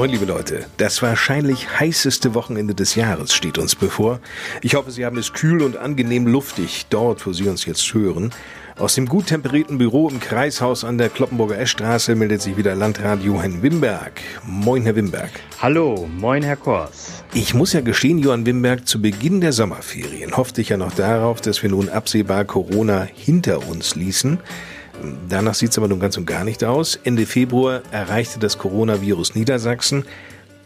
Moin, liebe Leute. Das wahrscheinlich heißeste Wochenende des Jahres steht uns bevor. Ich hoffe, Sie haben es kühl und angenehm luftig dort, wo Sie uns jetzt hören. Aus dem gut temperierten Büro im Kreishaus an der Kloppenburger Eschstraße meldet sich wieder Landrat Johann Wimberg. Moin, Herr Wimberg. Hallo, moin, Herr Kors. Ich muss ja gestehen, Johann Wimberg, zu Beginn der Sommerferien hoffte ich ja noch darauf, dass wir nun absehbar Corona hinter uns ließen. Danach sieht es aber nun ganz und gar nicht aus. Ende Februar erreichte das Coronavirus Niedersachsen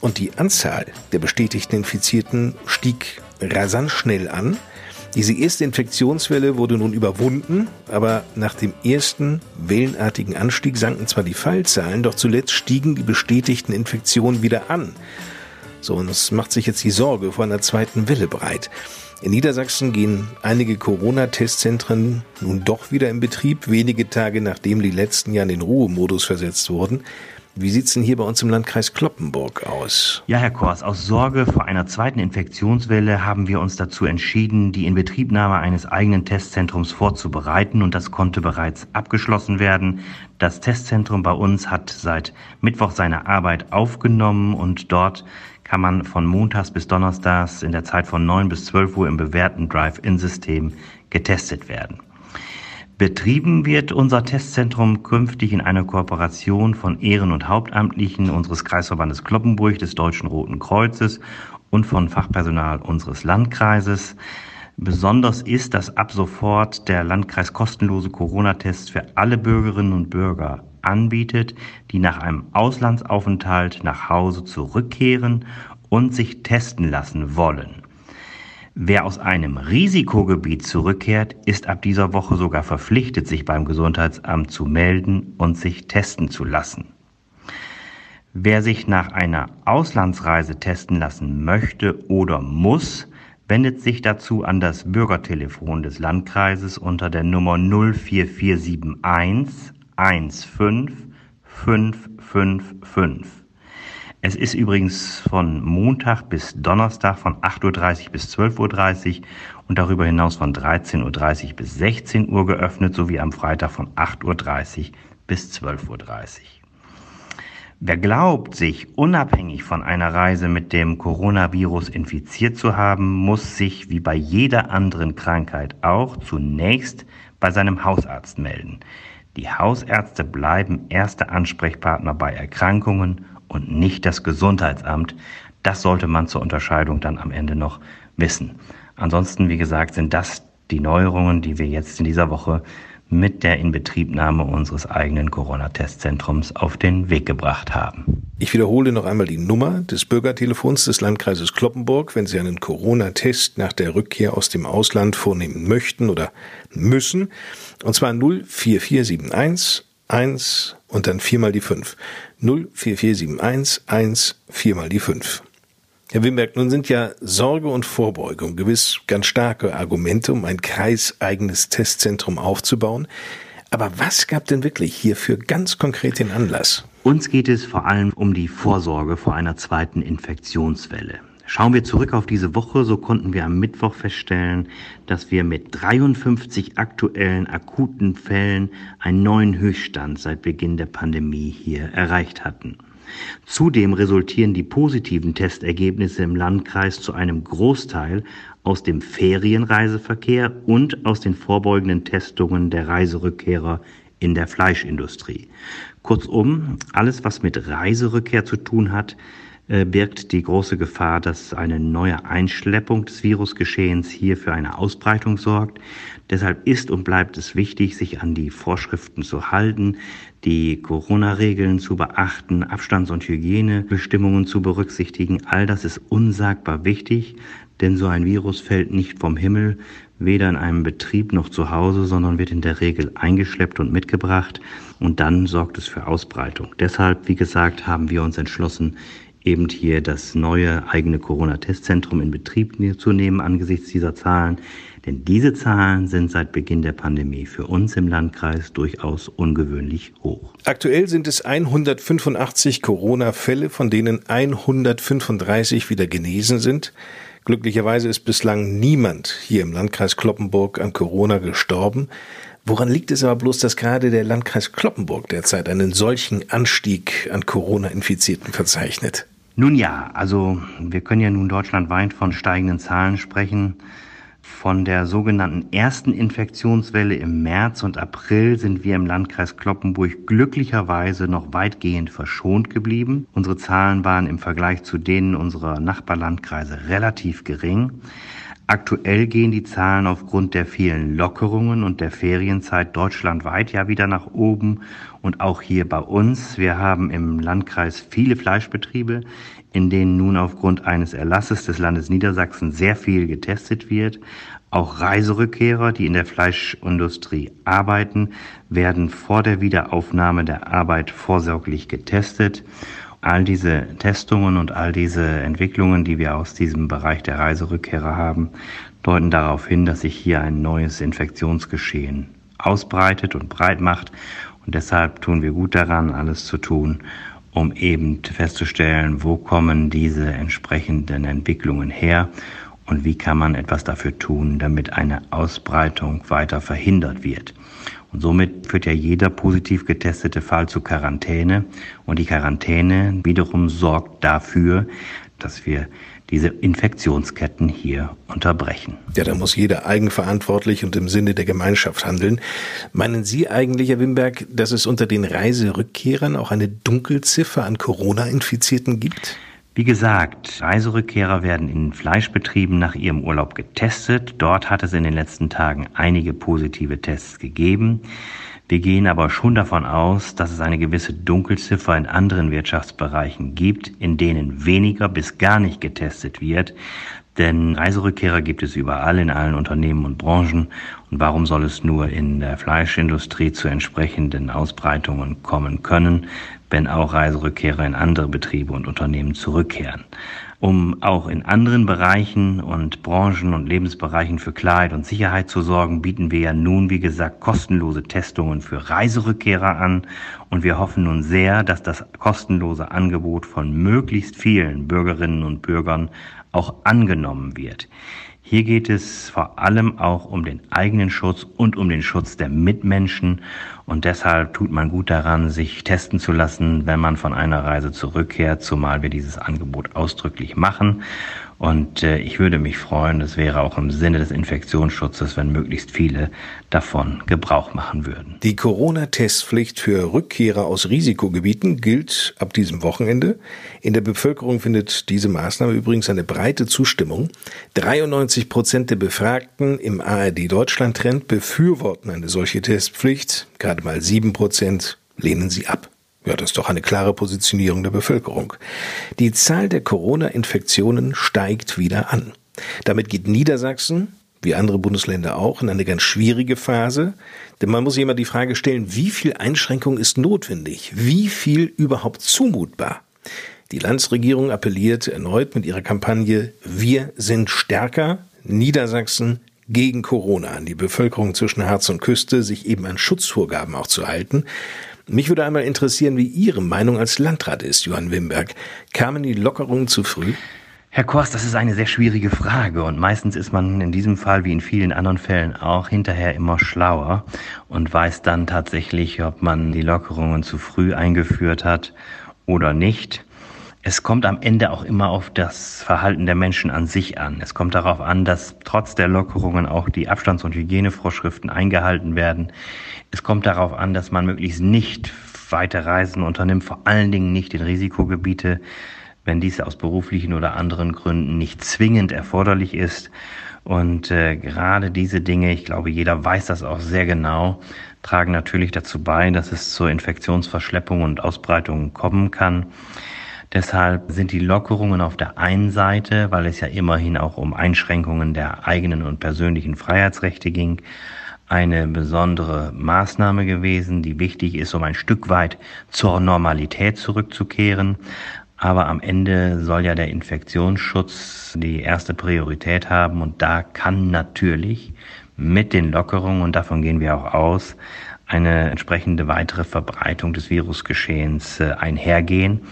und die Anzahl der bestätigten Infizierten stieg rasant schnell an. Diese erste Infektionswelle wurde nun überwunden, aber nach dem ersten wellenartigen Anstieg sanken zwar die Fallzahlen, doch zuletzt stiegen die bestätigten Infektionen wieder an. So, und es macht sich jetzt die Sorge vor einer zweiten Welle breit. In Niedersachsen gehen einige Corona-Testzentren nun doch wieder in Betrieb, wenige Tage nachdem die letzten ja in den Ruhemodus versetzt wurden. Wie sieht's denn hier bei uns im Landkreis Kloppenburg aus? Ja, Herr Kors, aus Sorge vor einer zweiten Infektionswelle haben wir uns dazu entschieden, die Inbetriebnahme eines eigenen Testzentrums vorzubereiten und das konnte bereits abgeschlossen werden. Das Testzentrum bei uns hat seit Mittwoch seine Arbeit aufgenommen und dort kann man von Montags bis Donnerstags in der Zeit von 9 bis 12 Uhr im bewährten Drive-In-System getestet werden. Betrieben wird unser Testzentrum künftig in einer Kooperation von Ehren- und Hauptamtlichen unseres Kreisverbandes Kloppenburg des Deutschen Roten Kreuzes und von Fachpersonal unseres Landkreises. Besonders ist, dass ab sofort der Landkreis kostenlose Corona-Tests für alle Bürgerinnen und Bürger anbietet, die nach einem Auslandsaufenthalt nach Hause zurückkehren und sich testen lassen wollen. Wer aus einem Risikogebiet zurückkehrt, ist ab dieser Woche sogar verpflichtet, sich beim Gesundheitsamt zu melden und sich testen zu lassen. Wer sich nach einer Auslandsreise testen lassen möchte oder muss, wendet sich dazu an das Bürgertelefon des Landkreises unter der Nummer 04471 15555. Es ist übrigens von Montag bis Donnerstag von 8.30 Uhr bis 12.30 Uhr und darüber hinaus von 13.30 Uhr bis 16 Uhr geöffnet, sowie am Freitag von 8.30 Uhr bis 12.30 Uhr. Wer glaubt, sich unabhängig von einer Reise mit dem Coronavirus infiziert zu haben, muss sich wie bei jeder anderen Krankheit auch zunächst bei seinem Hausarzt melden. Die Hausärzte bleiben erste Ansprechpartner bei Erkrankungen und nicht das Gesundheitsamt. Das sollte man zur Unterscheidung dann am Ende noch wissen. Ansonsten, wie gesagt, sind das die Neuerungen, die wir jetzt in dieser Woche mit der Inbetriebnahme unseres eigenen Corona-Testzentrums auf den Weg gebracht haben. Ich wiederhole noch einmal die Nummer des Bürgertelefons des Landkreises Kloppenburg, wenn Sie einen Corona-Test nach der Rückkehr aus dem Ausland vornehmen möchten oder müssen. Und zwar 04471 1 und dann viermal die 5. 04471 1 viermal die 5. Herr Wimberg, nun sind ja Sorge und Vorbeugung gewiss ganz starke Argumente, um ein kreiseigenes Testzentrum aufzubauen. Aber was gab denn wirklich hierfür ganz konkret den Anlass? Uns geht es vor allem um die Vorsorge vor einer zweiten Infektionswelle. Schauen wir zurück auf diese Woche, so konnten wir am Mittwoch feststellen, dass wir mit 53 aktuellen akuten Fällen einen neuen Höchststand seit Beginn der Pandemie hier erreicht hatten. Zudem resultieren die positiven Testergebnisse im Landkreis zu einem Großteil aus dem Ferienreiseverkehr und aus den vorbeugenden Testungen der Reiserückkehrer in der Fleischindustrie. Kurzum, alles, was mit Reiserückkehr zu tun hat, birgt die große Gefahr, dass eine neue Einschleppung des Virusgeschehens hier für eine Ausbreitung sorgt. Deshalb ist und bleibt es wichtig, sich an die Vorschriften zu halten, die Corona-Regeln zu beachten, Abstands- und Hygienebestimmungen zu berücksichtigen. All das ist unsagbar wichtig, denn so ein Virus fällt nicht vom Himmel, weder in einem Betrieb noch zu Hause, sondern wird in der Regel eingeschleppt und mitgebracht und dann sorgt es für Ausbreitung. Deshalb, wie gesagt, haben wir uns entschlossen, eben hier das neue eigene Corona-Testzentrum in Betrieb zu nehmen angesichts dieser Zahlen. Denn diese Zahlen sind seit Beginn der Pandemie für uns im Landkreis durchaus ungewöhnlich hoch. Aktuell sind es 185 Corona-Fälle, von denen 135 wieder genesen sind. Glücklicherweise ist bislang niemand hier im Landkreis Kloppenburg an Corona gestorben. Woran liegt es aber bloß, dass gerade der Landkreis Kloppenburg derzeit einen solchen Anstieg an Corona-Infizierten verzeichnet? Nun ja, also wir können ja nun deutschlandweit von steigenden Zahlen sprechen. Von der sogenannten ersten Infektionswelle im März und April sind wir im Landkreis Kloppenburg glücklicherweise noch weitgehend verschont geblieben. Unsere Zahlen waren im Vergleich zu denen unserer Nachbarlandkreise relativ gering. Aktuell gehen die Zahlen aufgrund der vielen Lockerungen und der Ferienzeit deutschlandweit ja wieder nach oben und auch hier bei uns. Wir haben im Landkreis viele Fleischbetriebe, in denen nun aufgrund eines Erlasses des Landes Niedersachsen sehr viel getestet wird. Auch Reiserückkehrer, die in der Fleischindustrie arbeiten, werden vor der Wiederaufnahme der Arbeit vorsorglich getestet. All diese Testungen und all diese Entwicklungen, die wir aus diesem Bereich der Reiserückkehrer haben, deuten darauf hin, dass sich hier ein neues Infektionsgeschehen ausbreitet und breit macht. Und deshalb tun wir gut daran, alles zu tun, um eben festzustellen, wo kommen diese entsprechenden Entwicklungen her und wie kann man etwas dafür tun, damit eine Ausbreitung weiter verhindert wird. Und somit führt ja jeder positiv getestete Fall zu Quarantäne. Und die Quarantäne wiederum sorgt dafür, dass wir diese Infektionsketten hier unterbrechen. Ja, da muss jeder eigenverantwortlich und im Sinne der Gemeinschaft handeln. Meinen Sie eigentlich, Herr Wimberg, dass es unter den Reiserückkehrern auch eine Dunkelziffer an Corona-Infizierten gibt? Wie gesagt, Reiserückkehrer werden in Fleischbetrieben nach ihrem Urlaub getestet. Dort hat es in den letzten Tagen einige positive Tests gegeben. Wir gehen aber schon davon aus, dass es eine gewisse Dunkelziffer in anderen Wirtschaftsbereichen gibt, in denen weniger bis gar nicht getestet wird. Denn Reiserückkehrer gibt es überall in allen Unternehmen und Branchen. Und warum soll es nur in der Fleischindustrie zu entsprechenden Ausbreitungen kommen können, wenn auch Reiserückkehrer in andere Betriebe und Unternehmen zurückkehren? Um auch in anderen Bereichen und Branchen und Lebensbereichen für Klarheit und Sicherheit zu sorgen, bieten wir ja nun, wie gesagt, kostenlose Testungen für Reiserückkehrer an. Und wir hoffen nun sehr, dass das kostenlose Angebot von möglichst vielen Bürgerinnen und Bürgern auch angenommen wird. Hier geht es vor allem auch um den eigenen Schutz und um den Schutz der Mitmenschen. Und deshalb tut man gut daran, sich testen zu lassen, wenn man von einer Reise zurückkehrt, zumal wir dieses Angebot ausdrücklich machen. Und äh, ich würde mich freuen, es wäre auch im Sinne des Infektionsschutzes, wenn möglichst viele davon Gebrauch machen würden. Die Corona-Testpflicht für Rückkehrer aus Risikogebieten gilt ab diesem Wochenende. In der Bevölkerung findet diese Maßnahme übrigens eine breite Zustimmung. 93 Prozent der Befragten im ARD Deutschland-Trend befürworten eine solche Testpflicht. Gerade mal sieben Prozent lehnen sie ab. Ja, das ist doch eine klare Positionierung der Bevölkerung. Die Zahl der Corona-Infektionen steigt wieder an. Damit geht Niedersachsen, wie andere Bundesländer auch, in eine ganz schwierige Phase. Denn man muss sich immer die Frage stellen, wie viel Einschränkung ist notwendig? Wie viel überhaupt zumutbar? Die Landesregierung appelliert erneut mit ihrer Kampagne Wir sind stärker. Niedersachsen gegen Corona an die Bevölkerung zwischen Harz und Küste, sich eben an Schutzvorgaben auch zu halten. Mich würde einmal interessieren, wie Ihre Meinung als Landrat ist, Johann Wimberg. Kamen die Lockerungen zu früh? Herr Kors, das ist eine sehr schwierige Frage und meistens ist man in diesem Fall wie in vielen anderen Fällen auch hinterher immer schlauer und weiß dann tatsächlich, ob man die Lockerungen zu früh eingeführt hat oder nicht. Es kommt am Ende auch immer auf das Verhalten der Menschen an sich an. Es kommt darauf an, dass trotz der Lockerungen auch die Abstands- und Hygienevorschriften eingehalten werden. Es kommt darauf an, dass man möglichst nicht weite Reisen unternimmt, vor allen Dingen nicht in Risikogebiete, wenn dies aus beruflichen oder anderen Gründen nicht zwingend erforderlich ist. Und äh, gerade diese Dinge, ich glaube, jeder weiß das auch sehr genau, tragen natürlich dazu bei, dass es zur Infektionsverschleppung und Ausbreitung kommen kann. Deshalb sind die Lockerungen auf der einen Seite, weil es ja immerhin auch um Einschränkungen der eigenen und persönlichen Freiheitsrechte ging, eine besondere Maßnahme gewesen, die wichtig ist, um ein Stück weit zur Normalität zurückzukehren. Aber am Ende soll ja der Infektionsschutz die erste Priorität haben und da kann natürlich mit den Lockerungen, und davon gehen wir auch aus, eine entsprechende weitere Verbreitung des Virusgeschehens äh, einhergehen.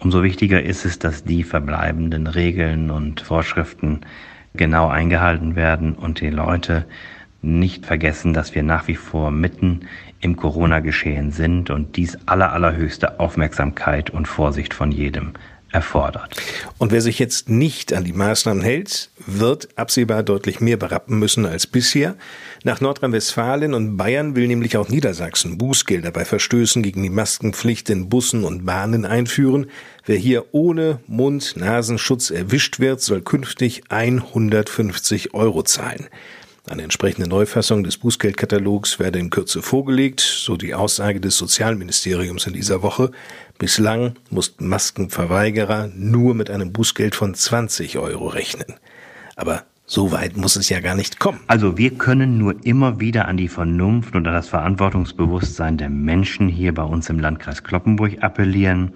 Umso wichtiger ist es, dass die verbleibenden Regeln und Vorschriften genau eingehalten werden und die Leute nicht vergessen, dass wir nach wie vor mitten im Corona-Geschehen sind und dies aller, allerhöchste Aufmerksamkeit und Vorsicht von jedem erfordert. Und wer sich jetzt nicht an die Maßnahmen hält, wird absehbar deutlich mehr berappen müssen als bisher. Nach Nordrhein-Westfalen und Bayern will nämlich auch Niedersachsen Bußgelder bei Verstößen gegen die Maskenpflicht in Bussen und Bahnen einführen. Wer hier ohne Mund-Nasenschutz erwischt wird, soll künftig 150 Euro zahlen. Eine entsprechende Neufassung des Bußgeldkatalogs werde in Kürze vorgelegt, so die Aussage des Sozialministeriums in dieser Woche. Bislang mussten Maskenverweigerer nur mit einem Bußgeld von 20 Euro rechnen. Aber so weit muss es ja gar nicht kommen. Also wir können nur immer wieder an die Vernunft und an das Verantwortungsbewusstsein der Menschen hier bei uns im Landkreis Kloppenburg appellieren.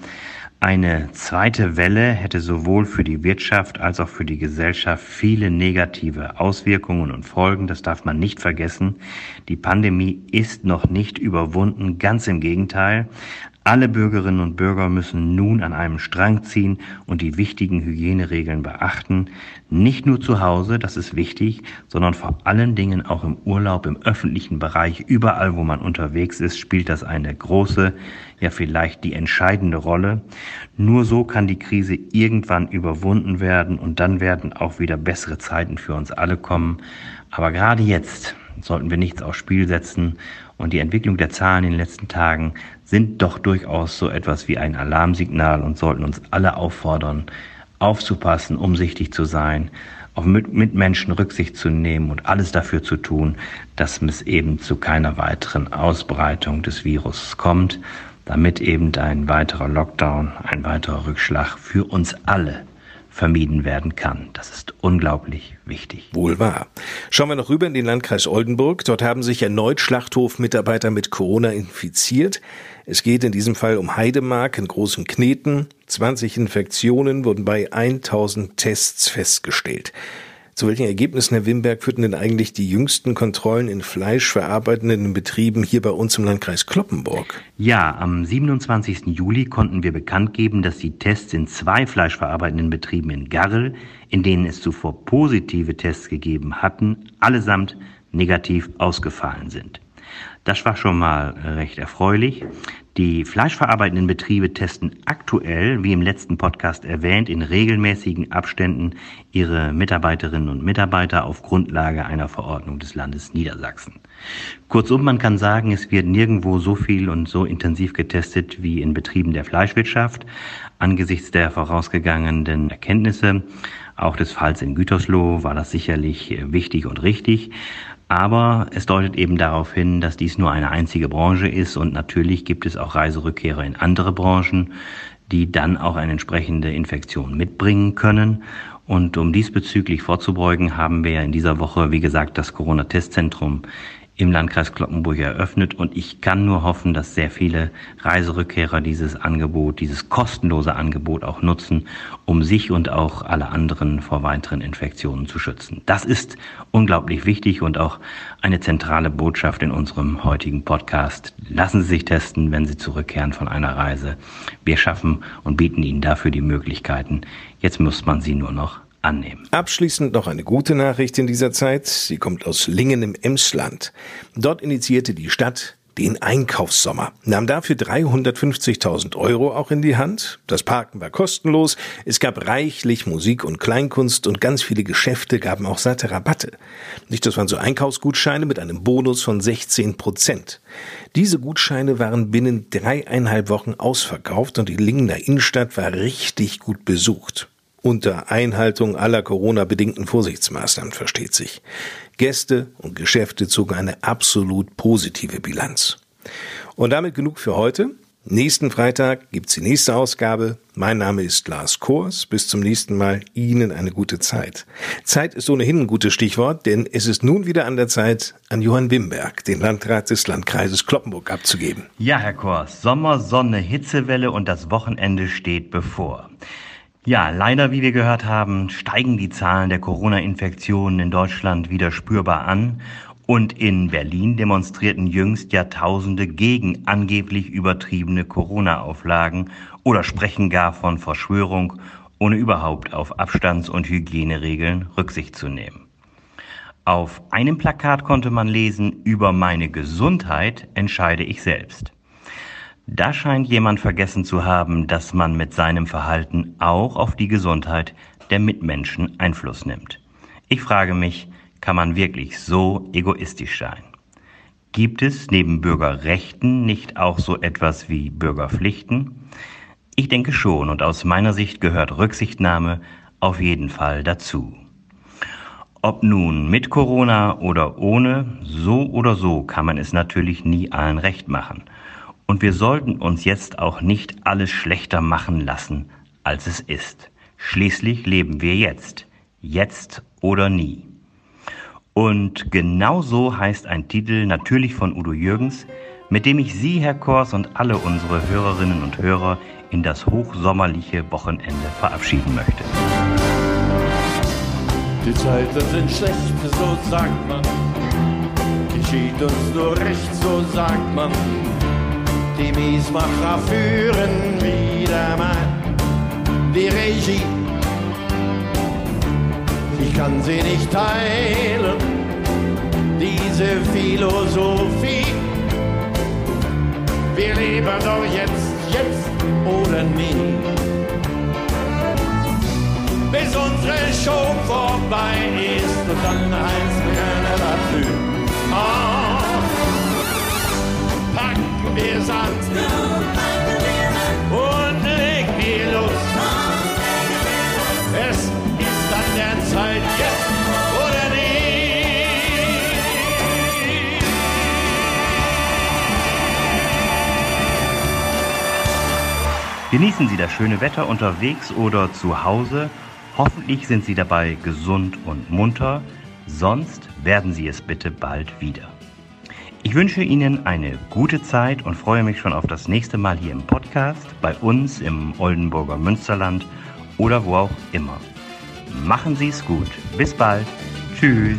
Eine zweite Welle hätte sowohl für die Wirtschaft als auch für die Gesellschaft viele negative Auswirkungen und Folgen. Das darf man nicht vergessen. Die Pandemie ist noch nicht überwunden. Ganz im Gegenteil. Alle Bürgerinnen und Bürger müssen nun an einem Strang ziehen und die wichtigen Hygieneregeln beachten. Nicht nur zu Hause, das ist wichtig, sondern vor allen Dingen auch im Urlaub, im öffentlichen Bereich, überall, wo man unterwegs ist, spielt das eine große, ja vielleicht die entscheidende Rolle. Nur so kann die Krise irgendwann überwunden werden und dann werden auch wieder bessere Zeiten für uns alle kommen. Aber gerade jetzt sollten wir nichts aufs Spiel setzen. Und die Entwicklung der Zahlen in den letzten Tagen sind doch durchaus so etwas wie ein Alarmsignal und sollten uns alle auffordern, aufzupassen, umsichtig zu sein, auf Mitmenschen Rücksicht zu nehmen und alles dafür zu tun, dass es eben zu keiner weiteren Ausbreitung des Virus kommt, damit eben ein weiterer Lockdown, ein weiterer Rückschlag für uns alle vermieden werden kann. Das ist unglaublich wichtig. Wohl wahr. Schauen wir noch rüber in den Landkreis Oldenburg. Dort haben sich erneut Schlachthofmitarbeiter mit Corona infiziert. Es geht in diesem Fall um Heidemark in großen Kneten. 20 Infektionen wurden bei 1000 Tests festgestellt. Zu welchen Ergebnissen, Herr Wimberg, führten denn eigentlich die jüngsten Kontrollen in fleischverarbeitenden Betrieben hier bei uns im Landkreis Kloppenburg? Ja, am 27. Juli konnten wir bekannt geben, dass die Tests in zwei fleischverarbeitenden Betrieben in Garrel, in denen es zuvor positive Tests gegeben hatten, allesamt negativ ausgefallen sind. Das war schon mal recht erfreulich. Die fleischverarbeitenden Betriebe testen aktuell, wie im letzten Podcast erwähnt, in regelmäßigen Abständen ihre Mitarbeiterinnen und Mitarbeiter auf Grundlage einer Verordnung des Landes Niedersachsen. Kurzum, man kann sagen, es wird nirgendwo so viel und so intensiv getestet wie in Betrieben der Fleischwirtschaft. Angesichts der vorausgegangenen Erkenntnisse, auch des Falls in Gütersloh, war das sicherlich wichtig und richtig. Aber es deutet eben darauf hin, dass dies nur eine einzige Branche ist und natürlich gibt es auch Reiserückkehrer in andere Branchen, die dann auch eine entsprechende Infektion mitbringen können. Und um diesbezüglich vorzubeugen, haben wir in dieser Woche, wie gesagt, das Corona-Testzentrum im Landkreis Kloppenburg eröffnet und ich kann nur hoffen, dass sehr viele Reiserückkehrer dieses Angebot, dieses kostenlose Angebot auch nutzen, um sich und auch alle anderen vor weiteren Infektionen zu schützen. Das ist unglaublich wichtig und auch eine zentrale Botschaft in unserem heutigen Podcast. Lassen Sie sich testen, wenn Sie zurückkehren von einer Reise. Wir schaffen und bieten Ihnen dafür die Möglichkeiten. Jetzt muss man sie nur noch annehmen. Abschließend noch eine gute Nachricht in dieser Zeit. Sie kommt aus Lingen im Emsland. Dort initiierte die Stadt den Einkaufssommer, nahm dafür 350.000 Euro auch in die Hand. Das Parken war kostenlos, es gab reichlich Musik und Kleinkunst und ganz viele Geschäfte gaben auch satte Rabatte. Nicht, das waren so Einkaufsgutscheine mit einem Bonus von 16 Prozent. Diese Gutscheine waren binnen dreieinhalb Wochen ausverkauft und die Lingener Innenstadt war richtig gut besucht. Unter Einhaltung aller Corona-bedingten Vorsichtsmaßnahmen versteht sich. Gäste und Geschäfte zogen eine absolut positive Bilanz. Und damit genug für heute. Nächsten Freitag gibt's die nächste Ausgabe. Mein Name ist Lars Kors. Bis zum nächsten Mal. Ihnen eine gute Zeit. Zeit ist ohnehin ein gutes Stichwort, denn es ist nun wieder an der Zeit, an Johann Wimberg, den Landrat des Landkreises Kloppenburg, abzugeben. Ja, Herr Kors, Sommer, Sonne, Hitzewelle und das Wochenende steht bevor. Ja, leider, wie wir gehört haben, steigen die Zahlen der Corona-Infektionen in Deutschland wieder spürbar an und in Berlin demonstrierten jüngst Jahrtausende gegen angeblich übertriebene Corona-Auflagen oder sprechen gar von Verschwörung, ohne überhaupt auf Abstands- und Hygieneregeln Rücksicht zu nehmen. Auf einem Plakat konnte man lesen, über meine Gesundheit entscheide ich selbst. Da scheint jemand vergessen zu haben, dass man mit seinem Verhalten auch auf die Gesundheit der Mitmenschen Einfluss nimmt. Ich frage mich, kann man wirklich so egoistisch sein? Gibt es neben Bürgerrechten nicht auch so etwas wie Bürgerpflichten? Ich denke schon und aus meiner Sicht gehört Rücksichtnahme auf jeden Fall dazu. Ob nun mit Corona oder ohne, so oder so kann man es natürlich nie allen recht machen. Und wir sollten uns jetzt auch nicht alles schlechter machen lassen, als es ist. Schließlich leben wir jetzt. Jetzt oder nie. Und genau so heißt ein Titel natürlich von Udo Jürgens, mit dem ich Sie, Herr Kors, und alle unsere Hörerinnen und Hörer in das hochsommerliche Wochenende verabschieden möchte. Die Zeiten sind schlecht, so sagt man. Geschieht uns nur recht, so sagt man. Die Miesmacher führen wieder mal die Regie ich kann sie nicht teilen, diese Philosophie. Wir leben doch jetzt, jetzt oder nie. Bis unsere Show vorbei ist und dann heißt keiner dafür. Genießen Sie das schöne Wetter unterwegs oder zu Hause. Hoffentlich sind Sie dabei gesund und munter. Sonst werden Sie es bitte bald wieder. Ich wünsche Ihnen eine gute Zeit und freue mich schon auf das nächste Mal hier im Podcast, bei uns im Oldenburger Münsterland oder wo auch immer. Machen Sie es gut. Bis bald. Tschüss.